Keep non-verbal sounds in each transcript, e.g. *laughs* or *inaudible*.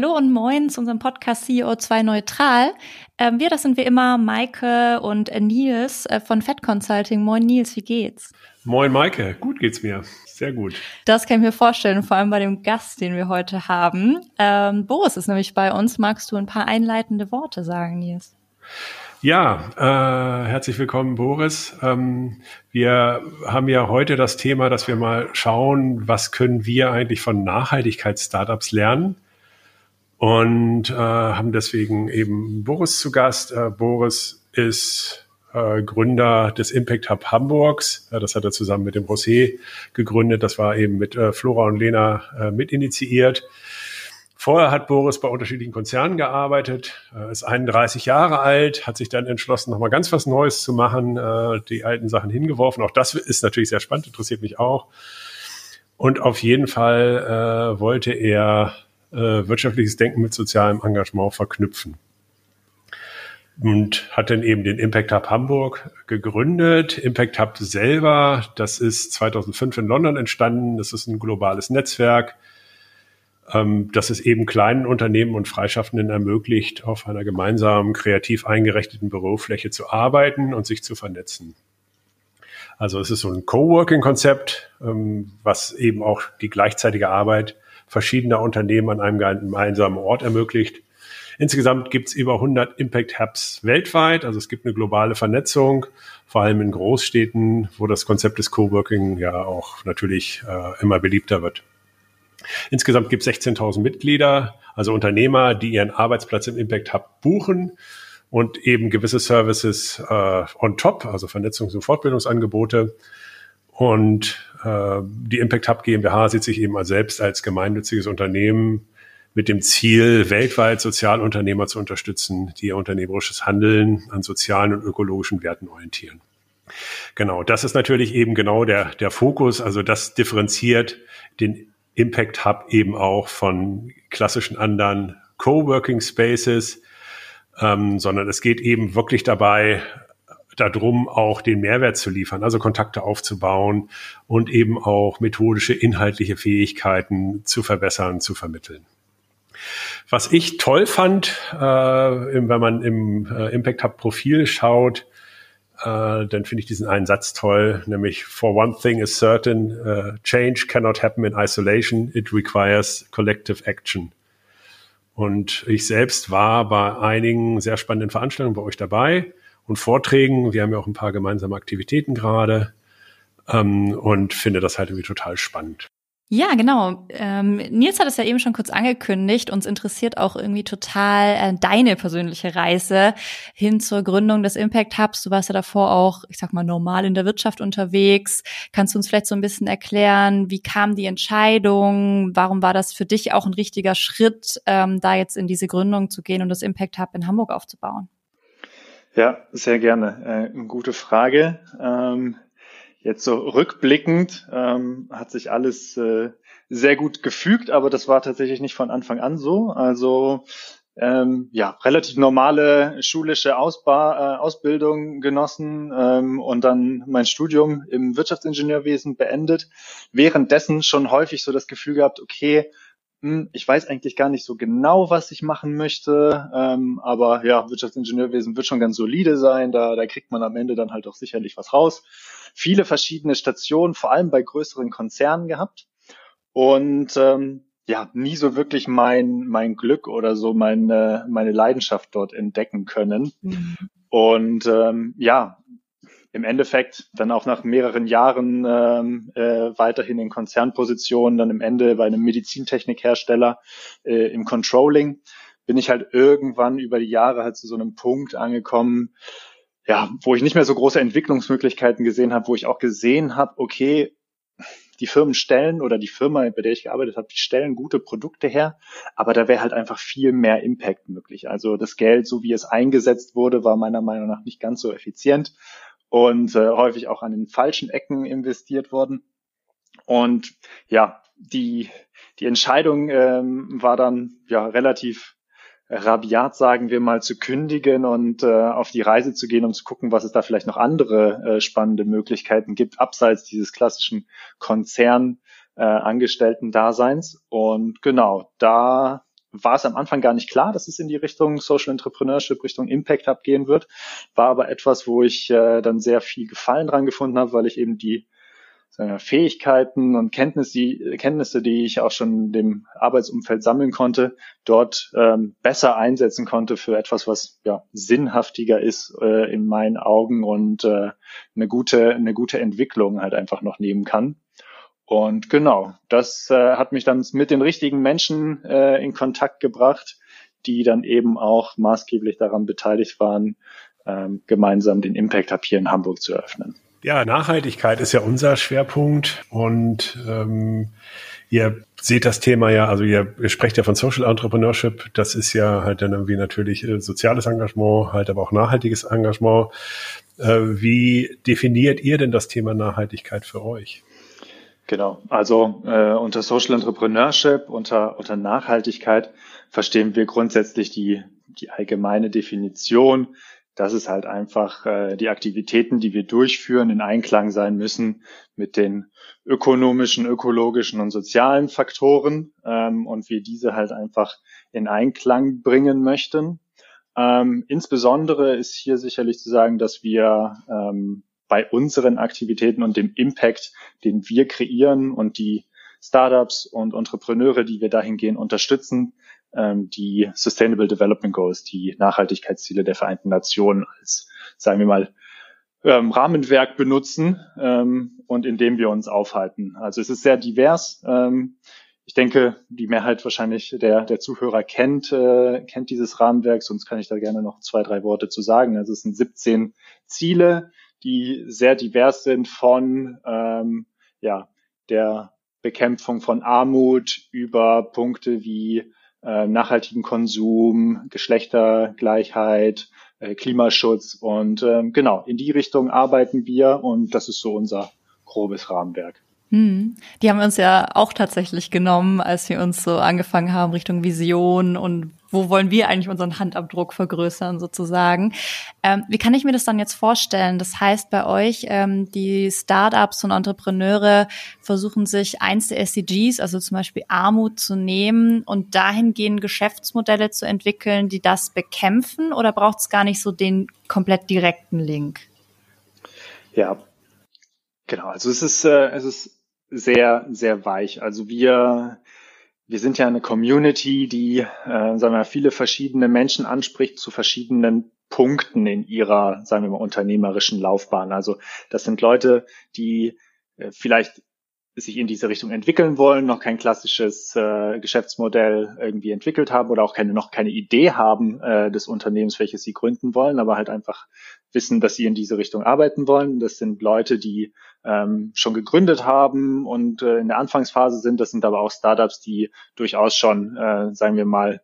Hallo und moin zu unserem Podcast CEO2 Neutral. Ähm, wir, das sind wie immer Maike und äh, Nils äh, von Fed Consulting. Moin Nils, wie geht's? Moin Maike, gut geht's mir. Sehr gut. Das kann ich mir vorstellen, vor allem bei dem Gast, den wir heute haben. Ähm, Boris ist nämlich bei uns. Magst du ein paar einleitende Worte sagen, Nils? Ja, äh, herzlich willkommen, Boris. Ähm, wir haben ja heute das Thema, dass wir mal schauen, was können wir eigentlich von Nachhaltigkeits-Startups lernen und äh, haben deswegen eben Boris zu Gast. Äh, Boris ist äh, Gründer des Impact Hub Hamburgs. Äh, das hat er zusammen mit dem Rosé gegründet. Das war eben mit äh, Flora und Lena äh, mitinitiiert. Vorher hat Boris bei unterschiedlichen Konzernen gearbeitet, äh, ist 31 Jahre alt, hat sich dann entschlossen, nochmal ganz was Neues zu machen, äh, die alten Sachen hingeworfen. Auch das ist natürlich sehr spannend, interessiert mich auch. Und auf jeden Fall äh, wollte er wirtschaftliches Denken mit sozialem Engagement verknüpfen. Und hat dann eben den Impact Hub Hamburg gegründet. Impact Hub selber, das ist 2005 in London entstanden. Das ist ein globales Netzwerk, ähm, das es eben kleinen Unternehmen und Freischaffenden ermöglicht, auf einer gemeinsamen, kreativ eingerichteten Bürofläche zu arbeiten und sich zu vernetzen. Also es ist so ein Coworking-Konzept, ähm, was eben auch die gleichzeitige Arbeit verschiedener Unternehmen an einem gemeinsamen Ort ermöglicht. Insgesamt gibt es über 100 Impact Hubs weltweit. Also es gibt eine globale Vernetzung, vor allem in Großstädten, wo das Konzept des Coworking ja auch natürlich äh, immer beliebter wird. Insgesamt gibt es 16.000 Mitglieder, also Unternehmer, die ihren Arbeitsplatz im Impact Hub buchen und eben gewisse Services äh, on top, also Vernetzungs- und Fortbildungsangebote. Und die Impact Hub GmbH sieht sich eben selbst als gemeinnütziges Unternehmen mit dem Ziel, weltweit Sozialunternehmer zu unterstützen, die ihr unternehmerisches Handeln an sozialen und ökologischen Werten orientieren. Genau, das ist natürlich eben genau der, der Fokus. Also das differenziert den Impact Hub eben auch von klassischen anderen Coworking Spaces, ähm, sondern es geht eben wirklich dabei, darum, auch den Mehrwert zu liefern, also Kontakte aufzubauen und eben auch methodische, inhaltliche Fähigkeiten zu verbessern, zu vermitteln. Was ich toll fand, äh, wenn man im äh, Impact Hub Profil schaut, äh, dann finde ich diesen einen Satz toll, nämlich For one thing is certain, uh, change cannot happen in isolation, it requires collective action. Und ich selbst war bei einigen sehr spannenden Veranstaltungen bei euch dabei und Vorträgen. Wir haben ja auch ein paar gemeinsame Aktivitäten gerade ähm, und finde das halt irgendwie total spannend. Ja, genau. Ähm, Nils hat es ja eben schon kurz angekündigt. Uns interessiert auch irgendwie total äh, deine persönliche Reise hin zur Gründung des Impact Hubs. Du warst ja davor auch, ich sag mal, normal in der Wirtschaft unterwegs. Kannst du uns vielleicht so ein bisschen erklären, wie kam die Entscheidung? Warum war das für dich auch ein richtiger Schritt, ähm, da jetzt in diese Gründung zu gehen und das Impact Hub in Hamburg aufzubauen? Ja, sehr gerne. Äh, gute Frage. Ähm, jetzt so rückblickend ähm, hat sich alles äh, sehr gut gefügt, aber das war tatsächlich nicht von Anfang an so. Also ähm, ja, relativ normale schulische Ausba äh, Ausbildung genossen ähm, und dann mein Studium im Wirtschaftsingenieurwesen beendet. Währenddessen schon häufig so das Gefühl gehabt, okay, ich weiß eigentlich gar nicht so genau, was ich machen möchte, ähm, aber ja, Wirtschaftsingenieurwesen wird schon ganz solide sein, da, da kriegt man am Ende dann halt auch sicherlich was raus. Viele verschiedene Stationen, vor allem bei größeren Konzernen gehabt und ähm, ja, nie so wirklich mein, mein Glück oder so meine, meine Leidenschaft dort entdecken können. Mhm. Und ähm, ja, im Endeffekt dann auch nach mehreren Jahren ähm, äh, weiterhin in Konzernpositionen, dann im Ende bei einem Medizintechnikhersteller äh, im Controlling, bin ich halt irgendwann über die Jahre halt zu so einem Punkt angekommen, ja, wo ich nicht mehr so große Entwicklungsmöglichkeiten gesehen habe, wo ich auch gesehen habe, okay, die Firmen stellen oder die Firma, bei der ich gearbeitet habe, die stellen gute Produkte her, aber da wäre halt einfach viel mehr Impact möglich. Also das Geld, so wie es eingesetzt wurde, war meiner Meinung nach nicht ganz so effizient und äh, häufig auch an den falschen Ecken investiert worden. Und ja, die, die Entscheidung ähm, war dann ja relativ rabiat, sagen wir mal, zu kündigen und äh, auf die Reise zu gehen, um zu gucken, was es da vielleicht noch andere äh, spannende Möglichkeiten gibt, abseits dieses klassischen Konzern äh, Angestellten-Daseins. Und genau, da war es am Anfang gar nicht klar, dass es in die Richtung Social Entrepreneurship, Richtung Impact Hub gehen wird. War aber etwas, wo ich äh, dann sehr viel Gefallen dran gefunden habe, weil ich eben die sagen Fähigkeiten und Kenntnisse die, Kenntnisse, die ich auch schon in dem Arbeitsumfeld sammeln konnte, dort ähm, besser einsetzen konnte für etwas, was ja sinnhaftiger ist äh, in meinen Augen und äh, eine gute eine gute Entwicklung halt einfach noch nehmen kann. Und genau, das äh, hat mich dann mit den richtigen Menschen äh, in Kontakt gebracht, die dann eben auch maßgeblich daran beteiligt waren, ähm, gemeinsam den Impact Hub hier in Hamburg zu eröffnen. Ja, Nachhaltigkeit ist ja unser Schwerpunkt und ähm, ihr seht das Thema ja, also ihr, ihr sprecht ja von Social Entrepreneurship, das ist ja halt dann irgendwie natürlich äh, soziales Engagement, halt aber auch nachhaltiges Engagement. Äh, wie definiert ihr denn das Thema Nachhaltigkeit für euch? Genau, also äh, unter Social Entrepreneurship, unter, unter Nachhaltigkeit verstehen wir grundsätzlich die, die allgemeine Definition, dass es halt einfach äh, die Aktivitäten, die wir durchführen, in Einklang sein müssen mit den ökonomischen, ökologischen und sozialen Faktoren ähm, und wir diese halt einfach in Einklang bringen möchten. Ähm, insbesondere ist hier sicherlich zu sagen, dass wir ähm, bei unseren Aktivitäten und dem Impact, den wir kreieren und die Startups und Entrepreneure, die wir dahingehend unterstützen, ähm, die Sustainable Development Goals, die Nachhaltigkeitsziele der Vereinten Nationen als, sagen wir mal, ähm, Rahmenwerk benutzen ähm, und in dem wir uns aufhalten. Also es ist sehr divers. Ähm, ich denke, die Mehrheit wahrscheinlich der, der Zuhörer kennt, äh, kennt dieses Rahmenwerk, sonst kann ich da gerne noch zwei, drei Worte zu sagen. Also es sind 17 Ziele, die sehr divers sind von ähm, ja, der Bekämpfung von Armut über Punkte wie äh, nachhaltigen Konsum, Geschlechtergleichheit, äh, Klimaschutz und äh, genau, in die Richtung arbeiten wir und das ist so unser grobes Rahmenwerk. Hm. Die haben wir uns ja auch tatsächlich genommen, als wir uns so angefangen haben Richtung Vision und wo wollen wir eigentlich unseren Handabdruck vergrößern sozusagen. Ähm, wie kann ich mir das dann jetzt vorstellen? Das heißt, bei euch, ähm, die Startups und Entrepreneure versuchen sich eins der SDGs, also zum Beispiel Armut, zu nehmen und dahingehend Geschäftsmodelle zu entwickeln, die das bekämpfen oder braucht es gar nicht so den komplett direkten Link? Ja, genau. Also es ist, äh, es ist sehr, sehr weich. Also wir, wir sind ja eine Community, die, äh, sagen wir mal, viele verschiedene Menschen anspricht zu verschiedenen Punkten in ihrer, sagen wir mal, unternehmerischen Laufbahn. Also das sind Leute, die äh, vielleicht sich in diese Richtung entwickeln wollen, noch kein klassisches äh, Geschäftsmodell irgendwie entwickelt haben oder auch keine, noch keine Idee haben äh, des Unternehmens, welches sie gründen wollen, aber halt einfach wissen, dass sie in diese Richtung arbeiten wollen. Das sind Leute, die ähm, schon gegründet haben und äh, in der Anfangsphase sind. Das sind aber auch Startups, die durchaus schon, äh, sagen wir mal,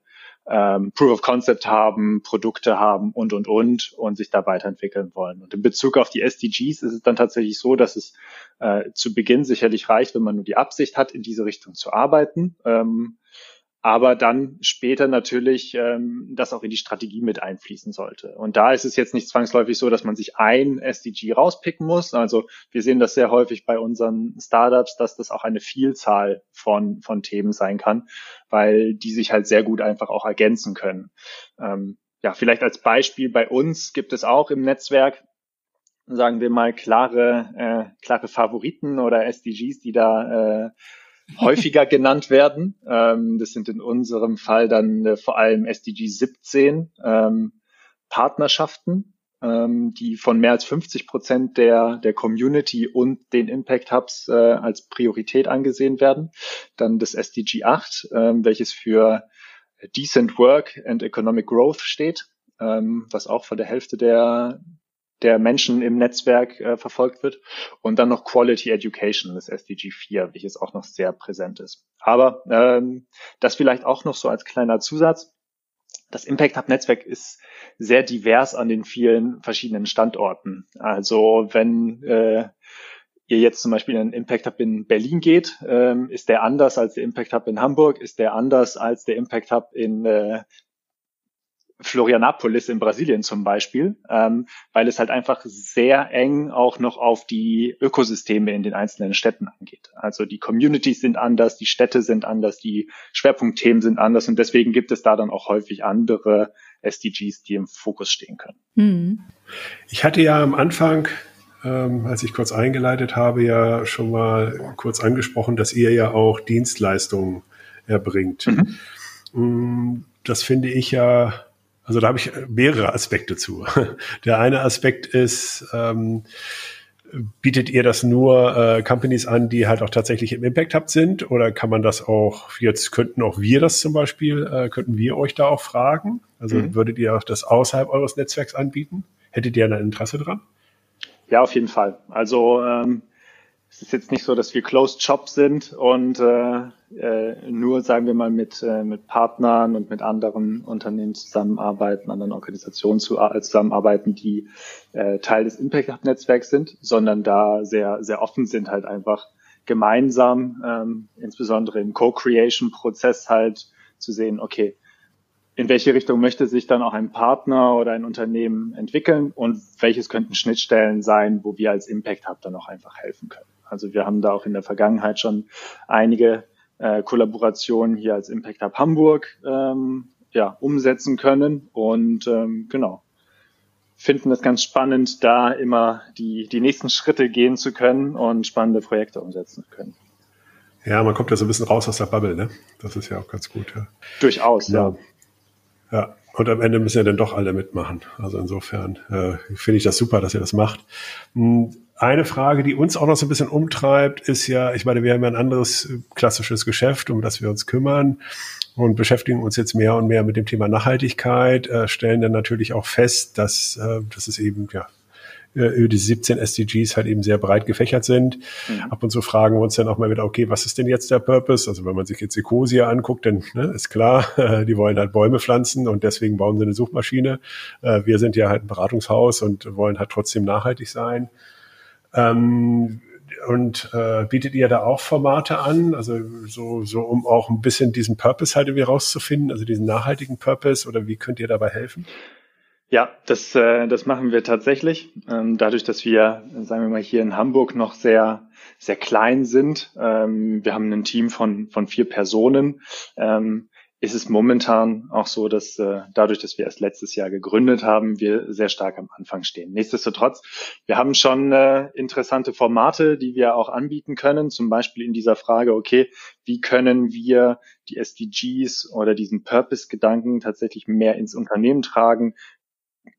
ähm, Proof of Concept haben, Produkte haben und, und, und und sich da weiterentwickeln wollen. Und in Bezug auf die SDGs ist es dann tatsächlich so, dass es äh, zu Beginn sicherlich reicht, wenn man nur die Absicht hat, in diese Richtung zu arbeiten. Ähm, aber dann später natürlich ähm, das auch in die Strategie mit einfließen sollte. Und da ist es jetzt nicht zwangsläufig so, dass man sich ein SDG rauspicken muss. Also wir sehen das sehr häufig bei unseren Startups, dass das auch eine Vielzahl von, von Themen sein kann, weil die sich halt sehr gut einfach auch ergänzen können. Ähm, ja, vielleicht als Beispiel bei uns gibt es auch im Netzwerk sagen wir mal klare äh, klare Favoriten oder SDGs, die da äh, häufiger genannt werden. Ähm, das sind in unserem Fall dann äh, vor allem SDG 17 ähm, Partnerschaften, ähm, die von mehr als 50 Prozent der, der Community und den Impact Hubs äh, als Priorität angesehen werden. Dann das SDG 8, ähm, welches für Decent Work and Economic Growth steht, ähm, was auch von der Hälfte der, der Menschen im Netzwerk äh, verfolgt wird. Und dann noch Quality Education, das SDG 4, welches auch noch sehr präsent ist. Aber ähm, das vielleicht auch noch so als kleiner Zusatz. Das Impact Hub Netzwerk ist sehr divers an den vielen verschiedenen Standorten. Also wenn äh, ihr jetzt zum Beispiel in einen Impact Hub in Berlin geht, ähm, ist der anders als der Impact Hub in Hamburg, ist der anders als der Impact Hub in äh, Florianapolis in Brasilien zum Beispiel, ähm, weil es halt einfach sehr eng auch noch auf die Ökosysteme in den einzelnen Städten angeht. Also die Communities sind anders, die Städte sind anders, die Schwerpunktthemen sind anders und deswegen gibt es da dann auch häufig andere SDGs, die im Fokus stehen können. Hm. Ich hatte ja am Anfang ähm, als ich kurz eingeleitet habe, ja schon mal kurz angesprochen, dass ihr ja auch Dienstleistungen erbringt. Mhm. Mm, das finde ich ja also da habe ich mehrere Aspekte zu. *laughs* Der eine Aspekt ist, ähm, bietet ihr das nur äh, Companies an, die halt auch tatsächlich im Impact Hub sind? Oder kann man das auch, jetzt könnten auch wir das zum Beispiel, äh, könnten wir euch da auch fragen? Also mhm. würdet ihr das außerhalb eures Netzwerks anbieten? Hättet ihr ein Interesse dran? Ja, auf jeden Fall. Also ähm, es ist jetzt nicht so, dass wir Closed Shop sind und äh, äh, nur, sagen wir mal, mit, äh, mit Partnern und mit anderen Unternehmen zusammenarbeiten, anderen Organisationen zu, äh, zusammenarbeiten, die äh, Teil des Impact Hub Netzwerks sind, sondern da sehr, sehr offen sind, halt einfach gemeinsam, ähm, insbesondere im Co-Creation-Prozess halt zu sehen, okay, in welche Richtung möchte sich dann auch ein Partner oder ein Unternehmen entwickeln und welches könnten Schnittstellen sein, wo wir als Impact Hub dann auch einfach helfen können. Also wir haben da auch in der Vergangenheit schon einige äh, Kollaborationen hier als Impact Hub Hamburg ähm, ja, umsetzen können und ähm, genau finden es ganz spannend, da immer die, die nächsten Schritte gehen zu können und spannende Projekte umsetzen zu können. Ja, man kommt ja so ein bisschen raus aus der Bubble, ne? Das ist ja auch ganz gut. Ja. Durchaus, ja. ja. Ja, und am Ende müssen ja dann doch alle mitmachen. Also insofern äh, finde ich das super, dass ihr das macht. Hm, eine Frage, die uns auch noch so ein bisschen umtreibt, ist ja, ich meine, wir haben ja ein anderes klassisches Geschäft, um das wir uns kümmern und beschäftigen uns jetzt mehr und mehr mit dem Thema Nachhaltigkeit, äh, stellen dann natürlich auch fest, dass, äh, dass es eben ja äh, über die 17 SDGs halt eben sehr breit gefächert sind. Mhm. Ab und zu fragen wir uns dann auch mal wieder, okay, was ist denn jetzt der Purpose? Also wenn man sich jetzt Ecosia anguckt, dann ne, ist klar, *laughs* die wollen halt Bäume pflanzen und deswegen bauen sie eine Suchmaschine. Äh, wir sind ja halt ein Beratungshaus und wollen halt trotzdem nachhaltig sein. Ähm, und äh, bietet ihr da auch Formate an, also so, so um auch ein bisschen diesen Purpose halt irgendwie rauszufinden, also diesen nachhaltigen Purpose oder wie könnt ihr dabei helfen? Ja, das, äh, das machen wir tatsächlich. Ähm, dadurch, dass wir, sagen wir mal, hier in Hamburg noch sehr, sehr klein sind. Ähm, wir haben ein Team von, von vier Personen. Ähm, ist es momentan auch so, dass äh, dadurch, dass wir erst letztes Jahr gegründet haben, wir sehr stark am Anfang stehen. Nichtsdestotrotz, wir haben schon äh, interessante Formate, die wir auch anbieten können, zum Beispiel in dieser Frage, okay, wie können wir die SDGs oder diesen Purpose-Gedanken tatsächlich mehr ins Unternehmen tragen?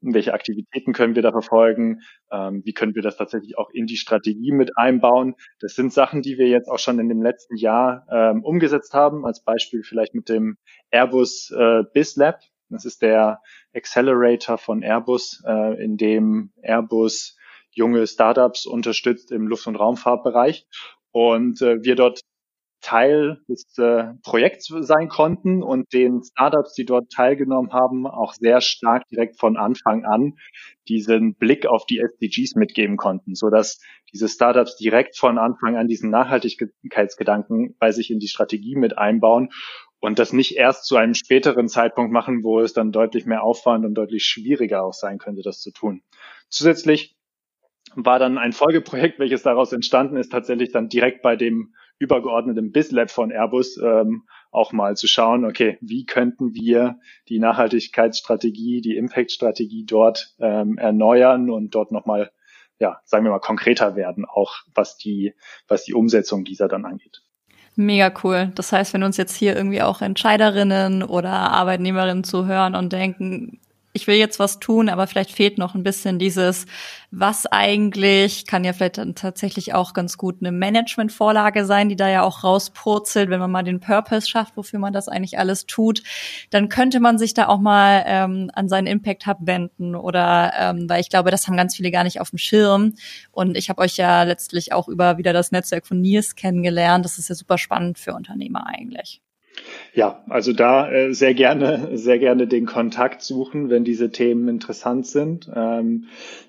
Welche Aktivitäten können wir da verfolgen, ähm, wie können wir das tatsächlich auch in die Strategie mit einbauen. Das sind Sachen, die wir jetzt auch schon in dem letzten Jahr ähm, umgesetzt haben, als Beispiel vielleicht mit dem Airbus äh, BizLab. Das ist der Accelerator von Airbus, äh, in dem Airbus junge Startups unterstützt im Luft- und Raumfahrtbereich. Und äh, wir dort Teil des äh, Projekts sein konnten und den Startups, die dort teilgenommen haben, auch sehr stark direkt von Anfang an diesen Blick auf die SDGs mitgeben konnten, so dass diese Startups direkt von Anfang an diesen Nachhaltigkeitsgedanken bei sich in die Strategie mit einbauen und das nicht erst zu einem späteren Zeitpunkt machen, wo es dann deutlich mehr Aufwand und deutlich schwieriger auch sein könnte, das zu tun. Zusätzlich war dann ein Folgeprojekt, welches daraus entstanden ist, tatsächlich dann direkt bei dem übergeordneten BizLab von Airbus ähm, auch mal zu schauen, okay, wie könnten wir die Nachhaltigkeitsstrategie, die Impact-Strategie dort ähm, erneuern und dort nochmal, ja, sagen wir mal, konkreter werden, auch was die, was die Umsetzung dieser dann angeht. Mega cool. Das heißt, wenn uns jetzt hier irgendwie auch Entscheiderinnen oder Arbeitnehmerinnen zuhören und denken, ich will jetzt was tun, aber vielleicht fehlt noch ein bisschen dieses, was eigentlich, kann ja vielleicht dann tatsächlich auch ganz gut eine Management-Vorlage sein, die da ja auch rauspurzelt, wenn man mal den Purpose schafft, wofür man das eigentlich alles tut, dann könnte man sich da auch mal ähm, an seinen Impact Hub wenden oder, ähm, weil ich glaube, das haben ganz viele gar nicht auf dem Schirm und ich habe euch ja letztlich auch über wieder das Netzwerk von Nils kennengelernt. Das ist ja super spannend für Unternehmer eigentlich. Ja, also da äh, sehr gerne, *laughs* sehr gerne den Kontakt suchen, wenn diese Themen interessant sind. Ähm,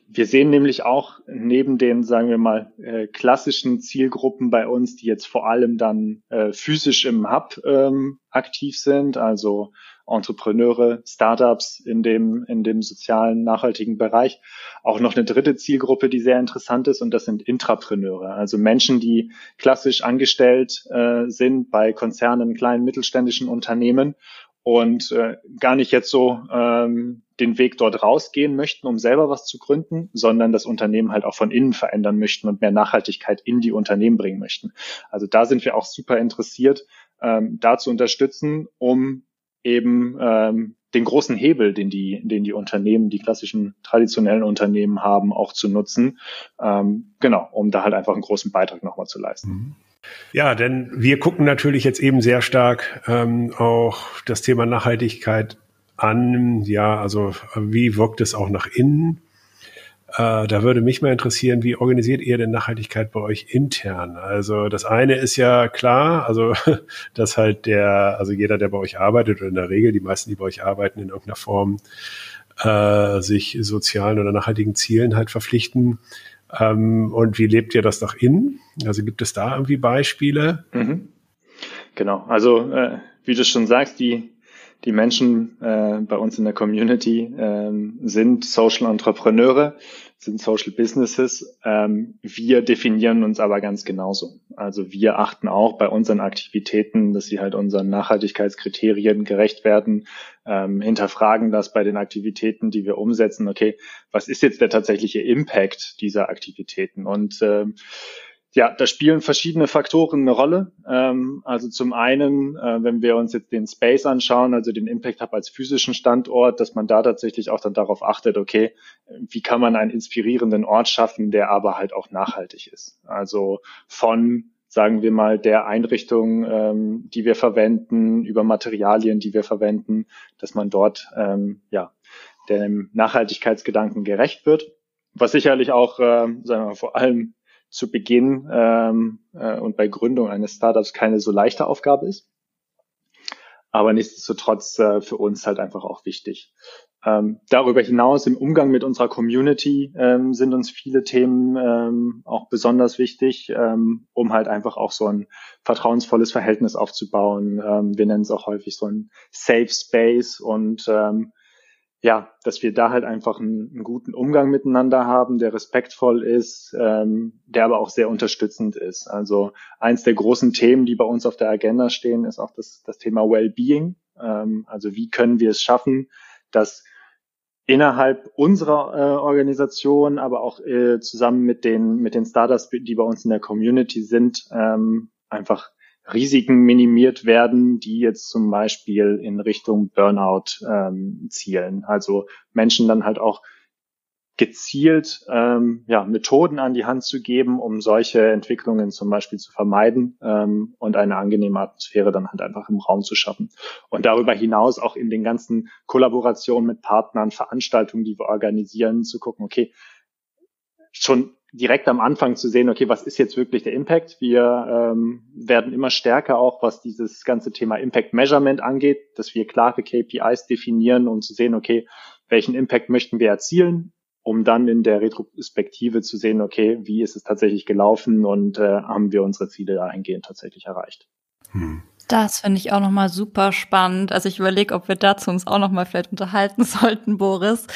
Wir sehen nämlich auch neben den, sagen wir mal, äh, klassischen Zielgruppen bei uns, die jetzt vor allem dann äh, physisch im Hub ähm, aktiv sind, also Entrepreneure, Startups in dem, in dem sozialen, nachhaltigen Bereich. Auch noch eine dritte Zielgruppe, die sehr interessant ist, und das sind Intrapreneure, also Menschen, die klassisch angestellt äh, sind bei Konzernen, kleinen mittelständischen Unternehmen und äh, gar nicht jetzt so ähm, den Weg dort rausgehen möchten, um selber was zu gründen, sondern das Unternehmen halt auch von innen verändern möchten und mehr Nachhaltigkeit in die Unternehmen bringen möchten. Also da sind wir auch super interessiert, ähm, da zu unterstützen, um eben ähm, den großen Hebel, den die, den die Unternehmen, die klassischen traditionellen Unternehmen haben, auch zu nutzen. Ähm, genau, um da halt einfach einen großen Beitrag nochmal zu leisten. Mhm. Ja, denn wir gucken natürlich jetzt eben sehr stark ähm, auch das Thema Nachhaltigkeit an. Ja, also wie wirkt es auch nach innen? Äh, da würde mich mal interessieren, wie organisiert ihr denn Nachhaltigkeit bei euch intern? Also das eine ist ja klar, also *laughs* dass halt der, also jeder, der bei euch arbeitet oder in der Regel die meisten, die bei euch arbeiten, in irgendeiner Form äh, sich sozialen oder nachhaltigen Zielen halt verpflichten. Ähm, und wie lebt ihr das nach innen? Also gibt es da irgendwie Beispiele? Mhm. Genau, also äh, wie du schon sagst, die, die Menschen äh, bei uns in der Community äh, sind Social Entrepreneure sind Social Businesses. Ähm, wir definieren uns aber ganz genauso. Also wir achten auch bei unseren Aktivitäten, dass sie halt unseren Nachhaltigkeitskriterien gerecht werden, ähm, hinterfragen das bei den Aktivitäten, die wir umsetzen. Okay, was ist jetzt der tatsächliche Impact dieser Aktivitäten? Und ähm, ja, da spielen verschiedene Faktoren eine Rolle. Ähm, also zum einen, äh, wenn wir uns jetzt den Space anschauen, also den Impact Hub als physischen Standort, dass man da tatsächlich auch dann darauf achtet, okay, wie kann man einen inspirierenden Ort schaffen, der aber halt auch nachhaltig ist. Also von sagen wir mal, der Einrichtung, ähm, die wir verwenden, über Materialien, die wir verwenden, dass man dort ähm, ja dem Nachhaltigkeitsgedanken gerecht wird. Was sicherlich auch, äh, sagen wir mal, vor allem zu Beginn ähm, äh, und bei Gründung eines Startups keine so leichte Aufgabe ist. Aber nichtsdestotrotz äh, für uns halt einfach auch wichtig. Ähm, darüber hinaus im Umgang mit unserer Community ähm, sind uns viele Themen ähm, auch besonders wichtig, ähm, um halt einfach auch so ein vertrauensvolles Verhältnis aufzubauen. Ähm, wir nennen es auch häufig so ein Safe Space und ähm, ja, dass wir da halt einfach einen, einen, guten Umgang miteinander haben, der respektvoll ist, ähm, der aber auch sehr unterstützend ist. Also eins der großen Themen, die bei uns auf der Agenda stehen, ist auch das, das Thema Wellbeing. Ähm, also wie können wir es schaffen, dass innerhalb unserer äh, Organisation, aber auch äh, zusammen mit den mit den Startups, die bei uns in der Community sind, ähm, einfach Risiken minimiert werden, die jetzt zum Beispiel in Richtung Burnout ähm, zielen. Also Menschen dann halt auch gezielt ähm, ja, Methoden an die Hand zu geben, um solche Entwicklungen zum Beispiel zu vermeiden ähm, und eine angenehme Atmosphäre dann halt einfach im Raum zu schaffen. Und darüber hinaus auch in den ganzen Kollaborationen mit Partnern, Veranstaltungen, die wir organisieren, zu gucken, okay, schon direkt am Anfang zu sehen, okay, was ist jetzt wirklich der Impact? Wir ähm, werden immer stärker auch, was dieses ganze Thema Impact Measurement angeht, dass wir klare KPIs definieren, um zu sehen, okay, welchen Impact möchten wir erzielen, um dann in der Retrospektive zu sehen, okay, wie ist es tatsächlich gelaufen und äh, haben wir unsere Ziele dahingehend tatsächlich erreicht. Hm. Das finde ich auch nochmal super spannend. Also ich überlege, ob wir dazu uns auch nochmal vielleicht unterhalten *laughs* sollten, Boris.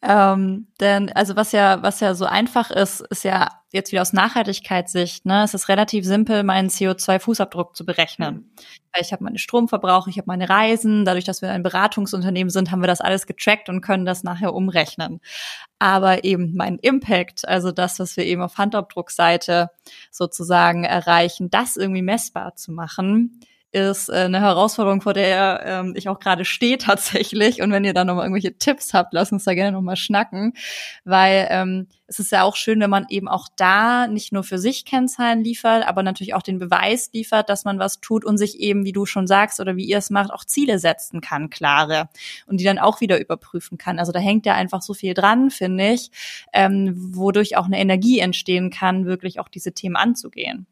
Ähm, denn also was ja, was ja so einfach ist, ist ja jetzt wieder aus Nachhaltigkeitssicht, ne, es ist relativ simpel, meinen CO2-Fußabdruck zu berechnen. Mhm. Ich habe meine Stromverbrauche, ich habe meine Reisen. Dadurch, dass wir ein Beratungsunternehmen sind, haben wir das alles getrackt und können das nachher umrechnen. Aber eben mein Impact, also das, was wir eben auf Handabdruckseite sozusagen erreichen, das irgendwie messbar zu machen, ist äh, eine Herausforderung, vor der ähm, ich auch gerade stehe tatsächlich. Und wenn ihr da nochmal irgendwelche Tipps habt, lasst uns da gerne nochmal schnacken. Weil ähm, es ist ja auch schön, wenn man eben auch da nicht nur für sich Kennzahlen liefert, aber natürlich auch den Beweis liefert, dass man was tut und sich eben, wie du schon sagst oder wie ihr es macht, auch Ziele setzen kann, klare. Und die dann auch wieder überprüfen kann. Also da hängt ja einfach so viel dran, finde ich, ähm, wodurch auch eine Energie entstehen kann, wirklich auch diese Themen anzugehen.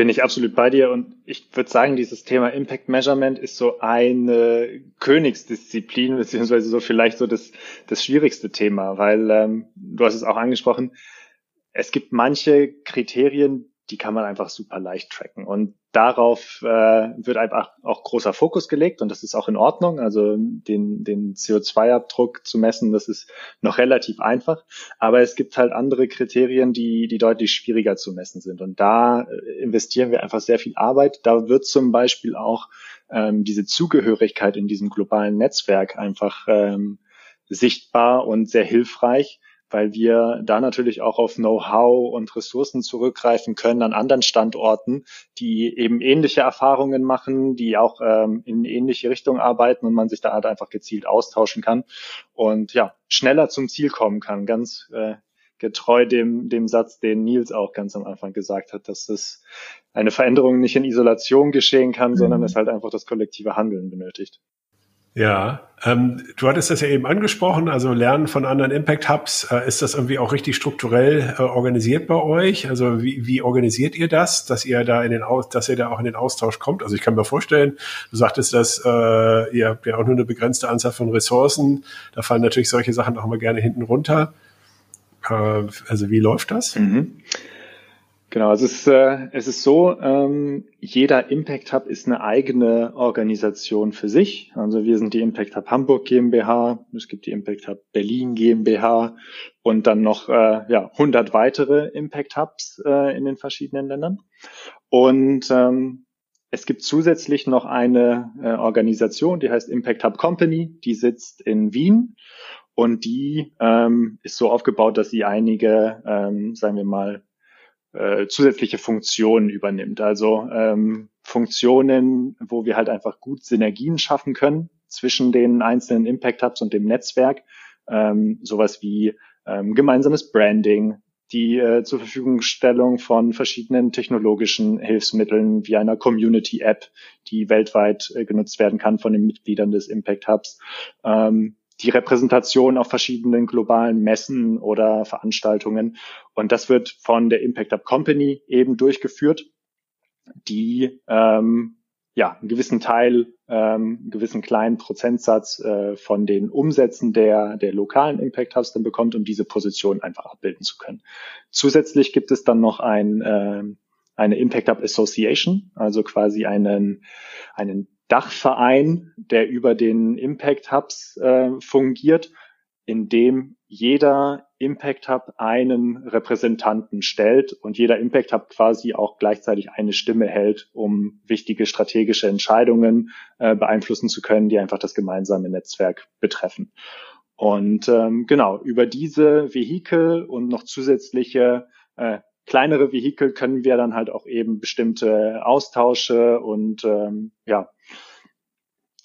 Bin ich absolut bei dir und ich würde sagen, dieses Thema Impact Measurement ist so eine Königsdisziplin, beziehungsweise so vielleicht so das, das schwierigste Thema, weil ähm, du hast es auch angesprochen, es gibt manche Kriterien, die kann man einfach super leicht tracken. Und darauf äh, wird einfach auch großer Fokus gelegt und das ist auch in Ordnung. Also den, den CO2-Abdruck zu messen, das ist noch relativ einfach. Aber es gibt halt andere Kriterien, die, die deutlich schwieriger zu messen sind. Und da äh, investieren wir einfach sehr viel Arbeit. Da wird zum Beispiel auch ähm, diese Zugehörigkeit in diesem globalen Netzwerk einfach ähm, sichtbar und sehr hilfreich weil wir da natürlich auch auf Know-how und Ressourcen zurückgreifen können an anderen Standorten, die eben ähnliche Erfahrungen machen, die auch ähm, in ähnliche Richtung arbeiten und man sich da halt einfach gezielt austauschen kann und ja, schneller zum Ziel kommen kann. Ganz äh, getreu dem, dem Satz, den Nils auch ganz am Anfang gesagt hat, dass es eine Veränderung nicht in Isolation geschehen kann, mhm. sondern es halt einfach das kollektive Handeln benötigt. Ja, ähm, du hattest das ja eben angesprochen, also Lernen von anderen Impact Hubs. Äh, ist das irgendwie auch richtig strukturell äh, organisiert bei euch? Also wie, wie organisiert ihr das, dass ihr da in den Aus, dass ihr da auch in den Austausch kommt? Also ich kann mir vorstellen, du sagtest, dass äh, ihr habt ja auch nur eine begrenzte Anzahl von Ressourcen. Da fallen natürlich solche Sachen auch mal gerne hinten runter. Äh, also wie läuft das? Mhm. Genau, also es ist, äh, es ist so, ähm, jeder Impact Hub ist eine eigene Organisation für sich. Also wir sind die Impact Hub Hamburg GmbH, es gibt die Impact Hub Berlin GmbH und dann noch äh, ja, 100 weitere Impact Hubs äh, in den verschiedenen Ländern. Und ähm, es gibt zusätzlich noch eine äh, Organisation, die heißt Impact Hub Company, die sitzt in Wien und die ähm, ist so aufgebaut, dass sie einige, ähm, sagen wir mal, äh, zusätzliche Funktionen übernimmt. Also ähm, Funktionen, wo wir halt einfach gut Synergien schaffen können zwischen den einzelnen Impact Hubs und dem Netzwerk. Ähm, sowas wie ähm, gemeinsames Branding, die äh, zur Verfügungstellung von verschiedenen technologischen Hilfsmitteln wie einer Community App, die weltweit äh, genutzt werden kann von den Mitgliedern des Impact Hubs. Ähm, die Repräsentation auf verschiedenen globalen Messen oder Veranstaltungen. Und das wird von der Impact Up Company eben durchgeführt, die ähm, ja einen gewissen Teil, ähm, einen gewissen kleinen Prozentsatz äh, von den Umsätzen der der lokalen Impact Hubs dann bekommt, um diese Position einfach abbilden zu können. Zusätzlich gibt es dann noch ein äh, eine Impact Hub Association, also quasi einen einen Dachverein, der über den Impact Hubs äh, fungiert, in dem jeder Impact Hub einen Repräsentanten stellt und jeder Impact Hub quasi auch gleichzeitig eine Stimme hält, um wichtige strategische Entscheidungen äh, beeinflussen zu können, die einfach das gemeinsame Netzwerk betreffen. Und ähm, genau, über diese Vehikel und noch zusätzliche äh, kleinere Vehikel können wir dann halt auch eben bestimmte Austausche und ähm, ja,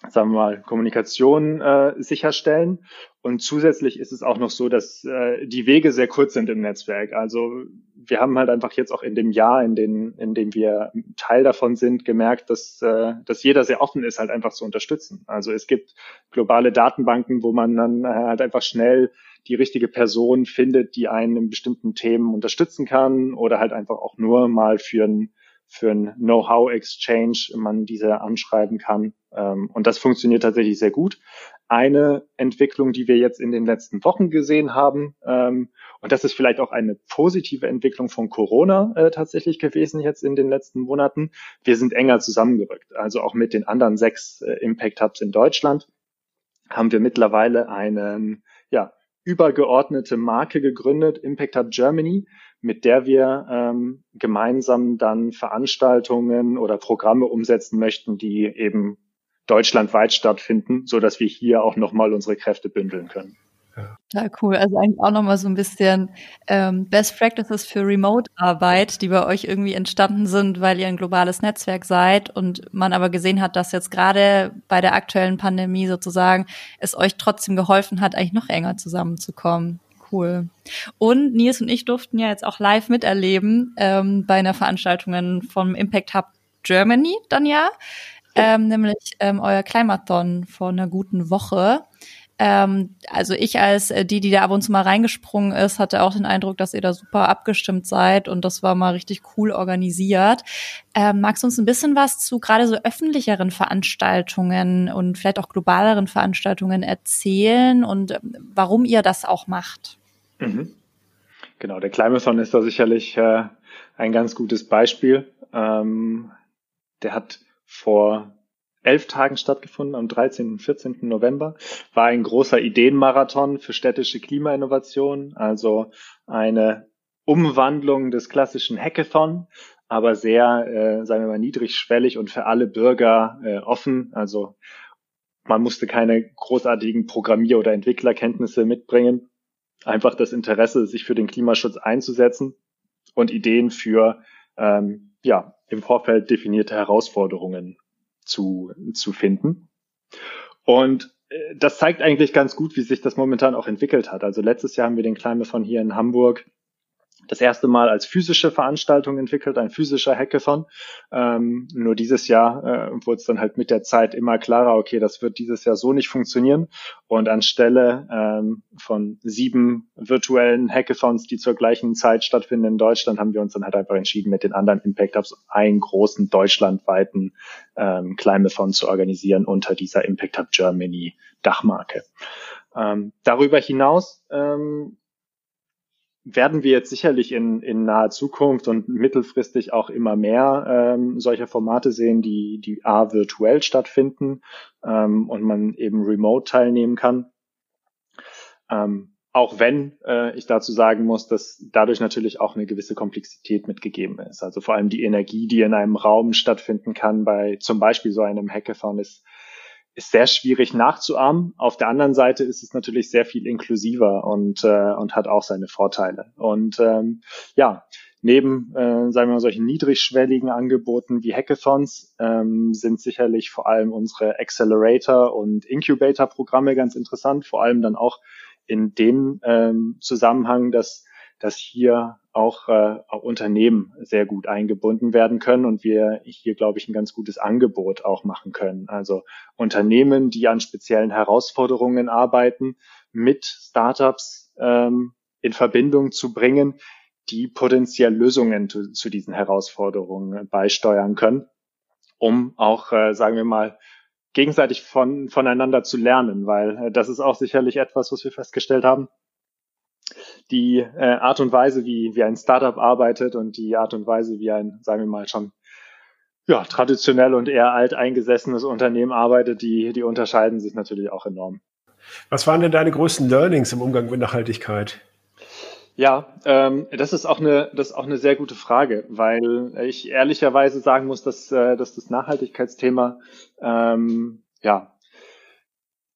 sagen wir mal, Kommunikation äh, sicherstellen. Und zusätzlich ist es auch noch so, dass äh, die Wege sehr kurz sind im Netzwerk. Also wir haben halt einfach jetzt auch in dem Jahr, in, den, in dem wir Teil davon sind, gemerkt, dass, äh, dass jeder sehr offen ist, halt einfach zu unterstützen. Also es gibt globale Datenbanken, wo man dann äh, halt einfach schnell die richtige Person findet, die einen in bestimmten Themen unterstützen kann oder halt einfach auch nur mal für ein für ein Know-how-Exchange man diese anschreiben kann. Ähm, und das funktioniert tatsächlich sehr gut. Eine Entwicklung, die wir jetzt in den letzten Wochen gesehen haben, ähm, und das ist vielleicht auch eine positive Entwicklung von Corona äh, tatsächlich gewesen jetzt in den letzten Monaten. Wir sind enger zusammengerückt. Also auch mit den anderen sechs äh, Impact Hubs in Deutschland haben wir mittlerweile einen, ja, übergeordnete Marke gegründet, Impact Hub Germany, mit der wir ähm, gemeinsam dann Veranstaltungen oder Programme umsetzen möchten, die eben deutschlandweit stattfinden, so dass wir hier auch nochmal unsere Kräfte bündeln können. Ja, cool. Also eigentlich auch nochmal so ein bisschen ähm, Best Practices für Remote-Arbeit, die bei euch irgendwie entstanden sind, weil ihr ein globales Netzwerk seid und man aber gesehen hat, dass jetzt gerade bei der aktuellen Pandemie sozusagen es euch trotzdem geholfen hat, eigentlich noch enger zusammenzukommen. Cool. Und Nils und ich durften ja jetzt auch live miterleben ähm, bei einer Veranstaltung vom Impact Hub Germany dann ja, ähm, nämlich ähm, euer Climathon vor einer guten Woche. Ähm, also ich als äh, die, die da ab und zu mal reingesprungen ist, hatte auch den Eindruck, dass ihr da super abgestimmt seid und das war mal richtig cool organisiert. Ähm, magst du uns ein bisschen was zu gerade so öffentlicheren Veranstaltungen und vielleicht auch globaleren Veranstaltungen erzählen und äh, warum ihr das auch macht? Mhm. Genau, der Climathon ist da sicherlich äh, ein ganz gutes Beispiel. Ähm, der hat vor elf Tagen stattgefunden, am 13. und 14. November, war ein großer Ideenmarathon für städtische Klimainnovation, also eine Umwandlung des klassischen Hackathon, aber sehr, äh, sagen wir mal, niedrigschwellig und für alle Bürger äh, offen. Also man musste keine großartigen Programmier- oder Entwicklerkenntnisse mitbringen, einfach das Interesse, sich für den Klimaschutz einzusetzen und Ideen für ähm, ja, im Vorfeld definierte Herausforderungen zu, zu finden. Und äh, das zeigt eigentlich ganz gut, wie sich das momentan auch entwickelt hat. Also letztes Jahr haben wir den Climate von hier in Hamburg das erste Mal als physische Veranstaltung entwickelt, ein physischer Hackathon. Ähm, nur dieses Jahr äh, wurde es dann halt mit der Zeit immer klarer, okay, das wird dieses Jahr so nicht funktionieren. Und anstelle ähm, von sieben virtuellen Hackathons, die zur gleichen Zeit stattfinden in Deutschland, haben wir uns dann halt einfach entschieden, mit den anderen Impact Hubs einen großen deutschlandweiten ähm, Climathon zu organisieren unter dieser Impact Hub Germany Dachmarke. Ähm, darüber hinaus ähm, werden wir jetzt sicherlich in, in naher Zukunft und mittelfristig auch immer mehr ähm, solcher Formate sehen, die, die A virtuell stattfinden ähm, und man eben remote teilnehmen kann. Ähm, auch wenn äh, ich dazu sagen muss, dass dadurch natürlich auch eine gewisse Komplexität mitgegeben ist. Also vor allem die Energie, die in einem Raum stattfinden kann, bei zum Beispiel so einem Hackathon ist ist sehr schwierig nachzuahmen. Auf der anderen Seite ist es natürlich sehr viel inklusiver und, äh, und hat auch seine Vorteile. Und ähm, ja, neben, äh, sagen wir mal, solchen niedrigschwelligen Angeboten wie Hackathons ähm, sind sicherlich vor allem unsere Accelerator- und Incubator-Programme ganz interessant, vor allem dann auch in dem ähm, Zusammenhang, dass, dass hier auch, äh, auch Unternehmen sehr gut eingebunden werden können und wir hier, glaube ich, ein ganz gutes Angebot auch machen können. Also Unternehmen, die an speziellen Herausforderungen arbeiten, mit Startups ähm, in Verbindung zu bringen, die potenziell Lösungen zu, zu diesen Herausforderungen beisteuern können, um auch, äh, sagen wir mal, gegenseitig von, voneinander zu lernen, weil äh, das ist auch sicherlich etwas, was wir festgestellt haben die äh, Art und Weise, wie, wie ein Startup arbeitet und die Art und Weise, wie ein, sagen wir mal, schon ja, traditionell und eher alteingesessenes Unternehmen arbeitet, die, die unterscheiden sich natürlich auch enorm. Was waren denn deine größten Learnings im Umgang mit Nachhaltigkeit? Ja, ähm, das ist auch eine, das ist auch eine sehr gute Frage, weil ich ehrlicherweise sagen muss, dass, äh, dass das Nachhaltigkeitsthema ähm, ja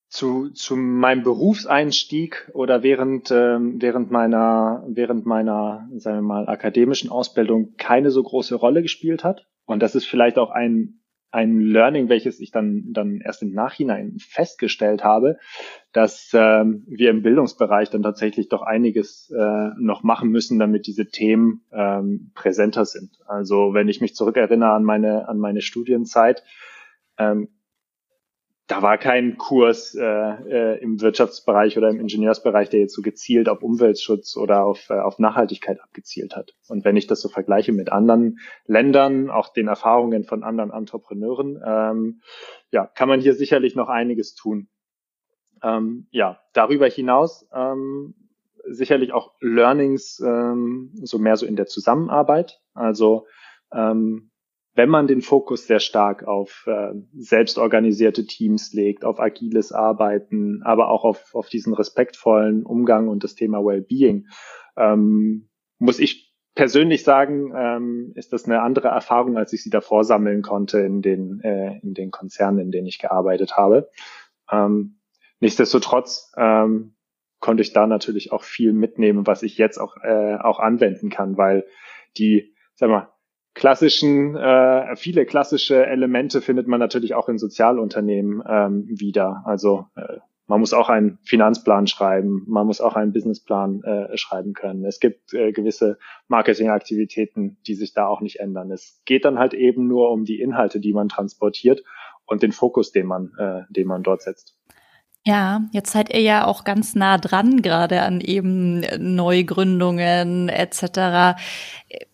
zu, zu meinem Berufseinstieg oder während, ähm, während meiner, während meiner, sagen wir mal, akademischen Ausbildung keine so große Rolle gespielt hat. Und das ist vielleicht auch ein, ein Learning, welches ich dann, dann erst im Nachhinein festgestellt habe, dass ähm, wir im Bildungsbereich dann tatsächlich doch einiges äh, noch machen müssen, damit diese Themen ähm, präsenter sind. Also wenn ich mich zurückerinnere an meine, an meine Studienzeit, ähm, da war kein Kurs äh, äh, im Wirtschaftsbereich oder im Ingenieursbereich, der jetzt so gezielt auf Umweltschutz oder auf, äh, auf Nachhaltigkeit abgezielt hat. Und wenn ich das so vergleiche mit anderen Ländern, auch den Erfahrungen von anderen Entrepreneuren, ähm, ja, kann man hier sicherlich noch einiges tun. Ähm, ja, darüber hinaus ähm, sicherlich auch Learnings ähm, so mehr so in der Zusammenarbeit. Also ähm, wenn man den Fokus sehr stark auf äh, selbstorganisierte Teams legt, auf agiles Arbeiten, aber auch auf, auf diesen respektvollen Umgang und das Thema Wellbeing, ähm, muss ich persönlich sagen, ähm, ist das eine andere Erfahrung, als ich sie davor sammeln konnte in den, äh, in den Konzernen, in denen ich gearbeitet habe. Ähm, nichtsdestotrotz ähm, konnte ich da natürlich auch viel mitnehmen, was ich jetzt auch, äh, auch anwenden kann, weil die, sag mal, klassischen, äh, viele klassische Elemente findet man natürlich auch in Sozialunternehmen ähm, wieder. Also äh, man muss auch einen Finanzplan schreiben, man muss auch einen Businessplan äh, schreiben können. Es gibt äh, gewisse Marketingaktivitäten, die sich da auch nicht ändern. Es geht dann halt eben nur um die Inhalte, die man transportiert und den Fokus, den man, äh, den man dort setzt. Ja, jetzt seid ihr ja auch ganz nah dran, gerade an eben Neugründungen etc.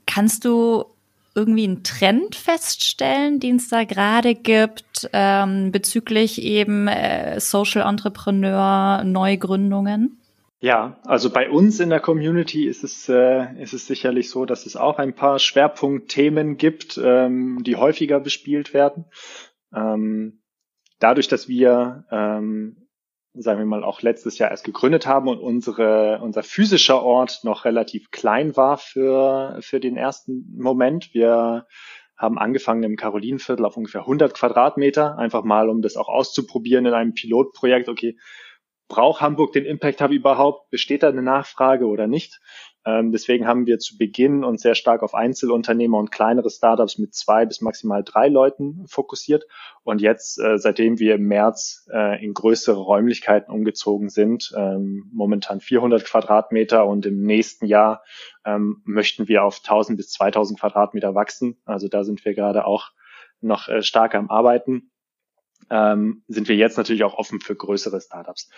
Kannst du irgendwie einen Trend feststellen, den es da gerade gibt ähm, bezüglich eben äh, Social Entrepreneur Neugründungen? Ja, also bei uns in der Community ist es, äh, ist es sicherlich so, dass es auch ein paar Schwerpunktthemen gibt, ähm, die häufiger bespielt werden. Ähm, dadurch, dass wir ähm, sagen wir mal, auch letztes Jahr erst gegründet haben und unsere, unser physischer Ort noch relativ klein war für, für den ersten Moment. Wir haben angefangen im Karolinenviertel auf ungefähr 100 Quadratmeter, einfach mal, um das auch auszuprobieren in einem Pilotprojekt. Okay, braucht Hamburg den Impact Hub überhaupt? Besteht da eine Nachfrage oder nicht? Ähm, deswegen haben wir zu Beginn uns sehr stark auf Einzelunternehmer und kleinere Startups mit zwei bis maximal drei Leuten fokussiert. Und jetzt, äh, seitdem wir im März äh, in größere Räumlichkeiten umgezogen sind, ähm, momentan 400 Quadratmeter und im nächsten Jahr ähm, möchten wir auf 1000 bis 2000 Quadratmeter wachsen. Also da sind wir gerade auch noch äh, stark am Arbeiten. Ähm, sind wir jetzt natürlich auch offen für größere Startups.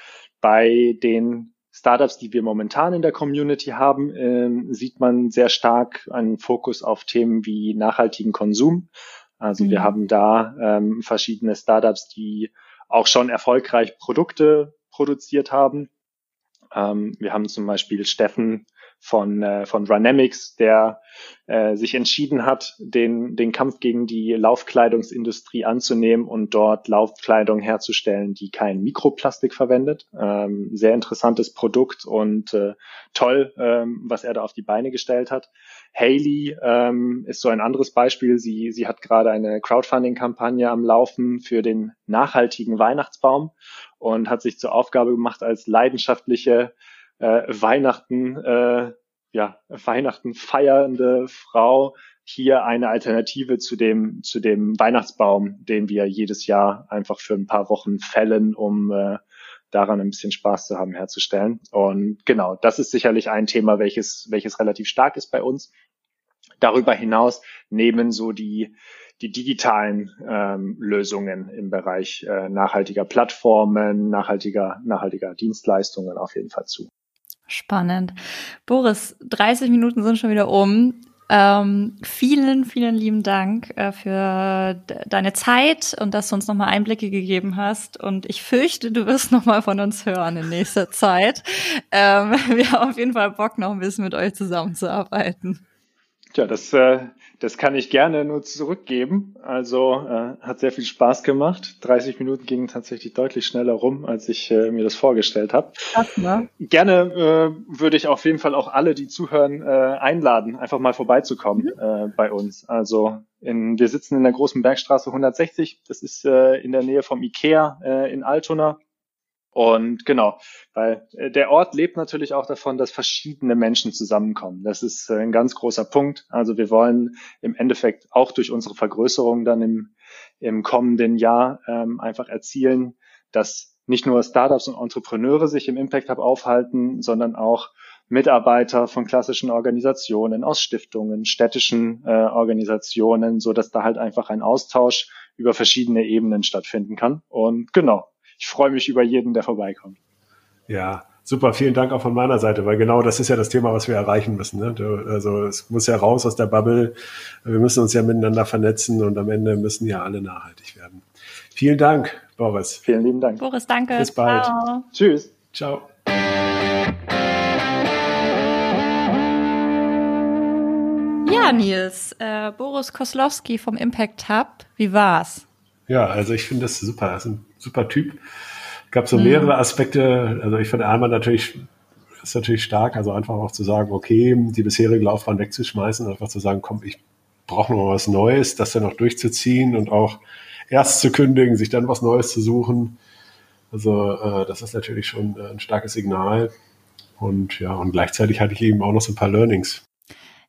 Bei den Startups, die wir momentan in der Community haben, äh, sieht man sehr stark einen Fokus auf Themen wie nachhaltigen Konsum. Also mhm. wir haben da ähm, verschiedene Startups, die auch schon erfolgreich Produkte produziert haben. Ähm, wir haben zum Beispiel Steffen von, äh, von Runamics, der äh, sich entschieden hat, den, den Kampf gegen die Laufkleidungsindustrie anzunehmen und dort Laufkleidung herzustellen, die kein Mikroplastik verwendet. Ähm, sehr interessantes Produkt und äh, toll, ähm, was er da auf die Beine gestellt hat. Haley ähm, ist so ein anderes Beispiel. Sie, sie hat gerade eine Crowdfunding-Kampagne am Laufen für den nachhaltigen Weihnachtsbaum und hat sich zur Aufgabe gemacht, als leidenschaftliche äh, Weihnachten, äh, ja, Weihnachten feiernde Frau hier eine Alternative zu dem, zu dem Weihnachtsbaum, den wir jedes Jahr einfach für ein paar Wochen fällen, um äh, daran ein bisschen Spaß zu haben, herzustellen. Und genau, das ist sicherlich ein Thema, welches, welches relativ stark ist bei uns. Darüber hinaus nehmen so die, die digitalen ähm, Lösungen im Bereich äh, nachhaltiger Plattformen, nachhaltiger, nachhaltiger Dienstleistungen auf jeden Fall zu. Spannend. Boris, 30 Minuten sind schon wieder um. Ähm, vielen, vielen lieben Dank äh, für deine Zeit und dass du uns nochmal Einblicke gegeben hast. Und ich fürchte, du wirst *laughs* nochmal von uns hören in nächster Zeit. Ähm, *laughs* wir haben auf jeden Fall Bock, noch ein bisschen mit euch zusammenzuarbeiten. Tja, das, äh, das kann ich gerne nur zurückgeben. Also äh, hat sehr viel Spaß gemacht. 30 Minuten gingen tatsächlich deutlich schneller rum, als ich äh, mir das vorgestellt habe. Ne? Gerne äh, würde ich auf jeden Fall auch alle, die zuhören, äh, einladen, einfach mal vorbeizukommen mhm. äh, bei uns. Also in, wir sitzen in der großen Bergstraße 160. Das ist äh, in der Nähe vom Ikea äh, in Altona. Und genau, weil äh, der Ort lebt natürlich auch davon, dass verschiedene Menschen zusammenkommen. Das ist äh, ein ganz großer Punkt. Also wir wollen im Endeffekt auch durch unsere Vergrößerung dann im, im kommenden Jahr ähm, einfach erzielen, dass nicht nur Startups und Entrepreneure sich im Impact Hub aufhalten, sondern auch Mitarbeiter von klassischen Organisationen, aus Stiftungen, städtischen äh, Organisationen, so dass da halt einfach ein Austausch über verschiedene Ebenen stattfinden kann. Und genau, ich freue mich über jeden, der vorbeikommt. Ja, super. Vielen Dank auch von meiner Seite, weil genau das ist ja das Thema, was wir erreichen müssen. Ne? Also es muss ja raus aus der Bubble. Wir müssen uns ja miteinander vernetzen und am Ende müssen ja alle nachhaltig werden. Vielen Dank, Boris. Vielen lieben Dank. Boris, danke. Bis bald. Ciao. Tschüss. Ciao. Ja, Nils, äh, Boris Koslowski vom Impact Hub, wie war's? Ja, also ich finde das super. Das ist ein super Typ. Gab so mhm. mehrere Aspekte. Also ich finde einmal natürlich ist natürlich stark, also einfach auch zu sagen, okay, die bisherige Laufbahn wegzuschmeißen, einfach zu sagen, komm, ich brauche noch mal was Neues, das dann noch durchzuziehen und auch erst zu kündigen, sich dann was Neues zu suchen. Also äh, das ist natürlich schon äh, ein starkes Signal. Und ja, und gleichzeitig hatte ich eben auch noch so ein paar Learnings.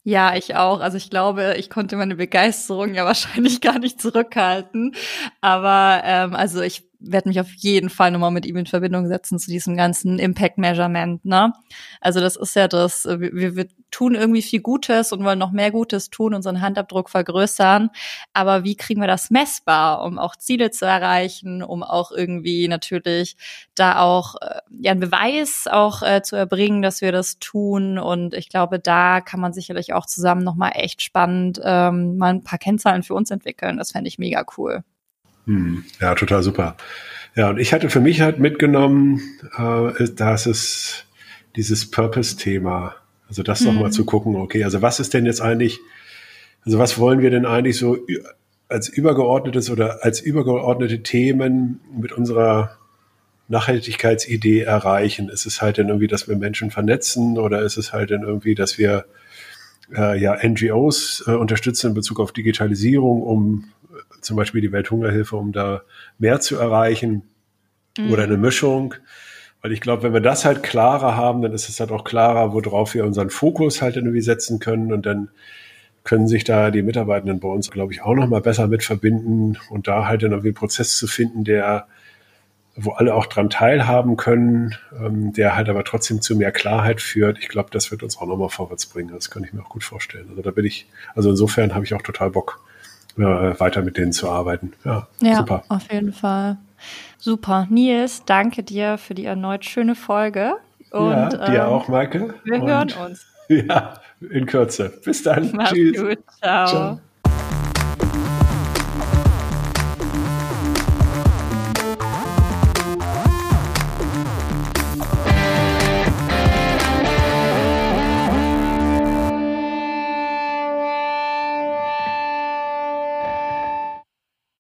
Ja, ich auch. Also ich glaube, ich konnte meine Begeisterung ja wahrscheinlich *laughs* gar nicht zurückhalten. Aber ähm, also ich werde mich auf jeden Fall nochmal mit ihm in Verbindung setzen zu diesem ganzen Impact Measurement. Ne? Also das ist ja das, wir, wir tun irgendwie viel Gutes und wollen noch mehr Gutes tun, unseren Handabdruck vergrößern. Aber wie kriegen wir das messbar, um auch Ziele zu erreichen, um auch irgendwie natürlich da auch äh, ja einen Beweis auch äh, zu erbringen, dass wir das tun. Und ich glaube, da kann man sicherlich auch zusammen nochmal echt spannend ähm, mal ein paar Kennzahlen für uns entwickeln. Das fände ich mega cool. Hm, ja, total super. Ja, und ich hatte für mich halt mitgenommen, äh, dass es dieses Purpose-Thema, also das mhm. nochmal zu gucken, okay, also was ist denn jetzt eigentlich, also was wollen wir denn eigentlich so als übergeordnetes oder als übergeordnete Themen mit unserer Nachhaltigkeitsidee erreichen? Ist es halt dann irgendwie, dass wir Menschen vernetzen oder ist es halt dann irgendwie, dass wir äh, ja NGOs äh, unterstützen in Bezug auf Digitalisierung, um zum Beispiel die Welthungerhilfe, um da mehr zu erreichen mhm. oder eine Mischung. Weil ich glaube, wenn wir das halt klarer haben, dann ist es halt auch klarer, worauf wir unseren Fokus halt irgendwie setzen können und dann können sich da die Mitarbeitenden bei uns, glaube ich, auch noch mal besser mit verbinden und da halt dann irgendwie einen Prozess zu finden, der wo alle auch dran teilhaben können, ähm, der halt aber trotzdem zu mehr Klarheit führt. Ich glaube, das wird uns auch nochmal vorwärts bringen. Das kann ich mir auch gut vorstellen. Also da bin ich, also insofern habe ich auch total Bock, äh, weiter mit denen zu arbeiten. Ja, ja super. auf jeden Fall. Super. Nils, danke dir für die erneut schöne Folge. Und, ja, dir ähm, auch, Maike. Wir Und, hören uns. *laughs* Ja, in Kürze. Bis dann. Mach's Tschüss. Gut. Ciao. Ciao.